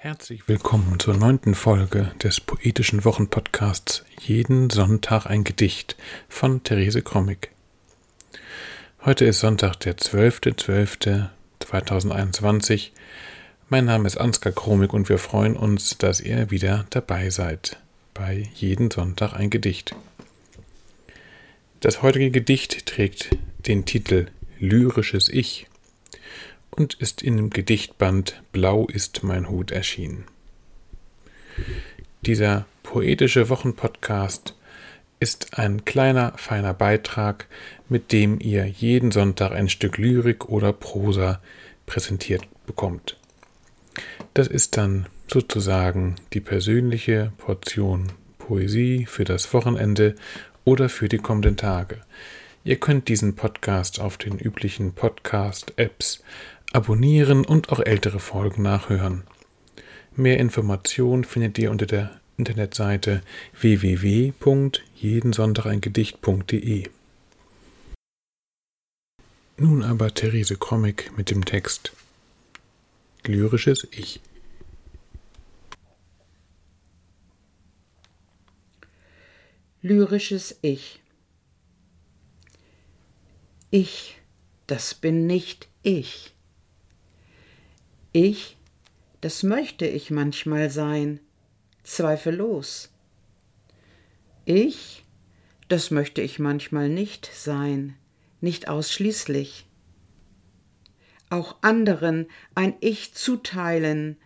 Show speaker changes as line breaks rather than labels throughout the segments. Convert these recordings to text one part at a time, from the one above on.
Herzlich willkommen zur neunten Folge des poetischen Wochenpodcasts Jeden Sonntag ein Gedicht von Therese Krommig. Heute ist Sonntag, der 12.12.2021. Mein Name ist Ansgar Kromig und wir freuen uns, dass ihr wieder dabei seid bei Jeden Sonntag ein Gedicht. Das heutige Gedicht trägt den Titel Lyrisches Ich und ist in dem Gedichtband Blau ist mein Hut erschienen. Dieser poetische Wochenpodcast ist ein kleiner, feiner Beitrag, mit dem ihr jeden Sonntag ein Stück Lyrik oder Prosa präsentiert bekommt. Das ist dann sozusagen die persönliche Portion Poesie für das Wochenende oder für die kommenden Tage. Ihr könnt diesen Podcast auf den üblichen Podcast-Apps abonnieren und auch ältere Folgen nachhören. Mehr Informationen findet ihr unter der Internetseite www.jedensonntageingedicht.de. Nun aber Therese Krommig mit dem Text Lyrisches Ich.
Lyrisches Ich. Ich, das bin nicht ich. Ich, das möchte ich manchmal sein, zweifellos. Ich, das möchte ich manchmal nicht sein, nicht ausschließlich. Auch anderen ein Ich zuteilen,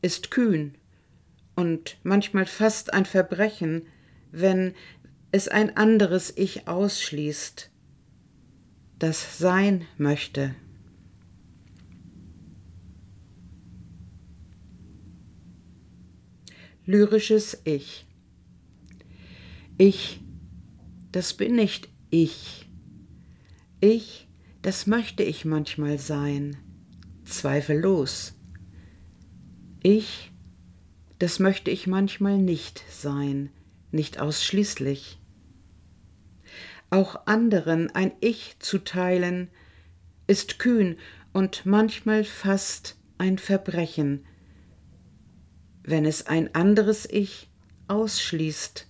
ist kühn und manchmal fast ein Verbrechen, wenn es ein anderes Ich ausschließt, das sein möchte. lyrisches Ich. Ich, das bin nicht ich. Ich, das möchte ich manchmal sein, zweifellos. Ich, das möchte ich manchmal nicht sein, nicht ausschließlich. Auch anderen ein Ich zu teilen, ist kühn und manchmal fast ein Verbrechen, wenn es ein anderes Ich ausschließt,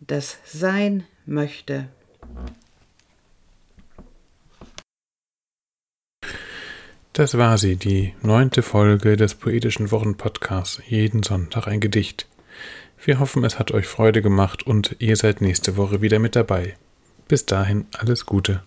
das sein möchte.
Das war sie, die neunte Folge des poetischen Wochenpodcasts Jeden Sonntag ein Gedicht. Wir hoffen, es hat euch Freude gemacht und ihr seid nächste Woche wieder mit dabei. Bis dahin alles Gute.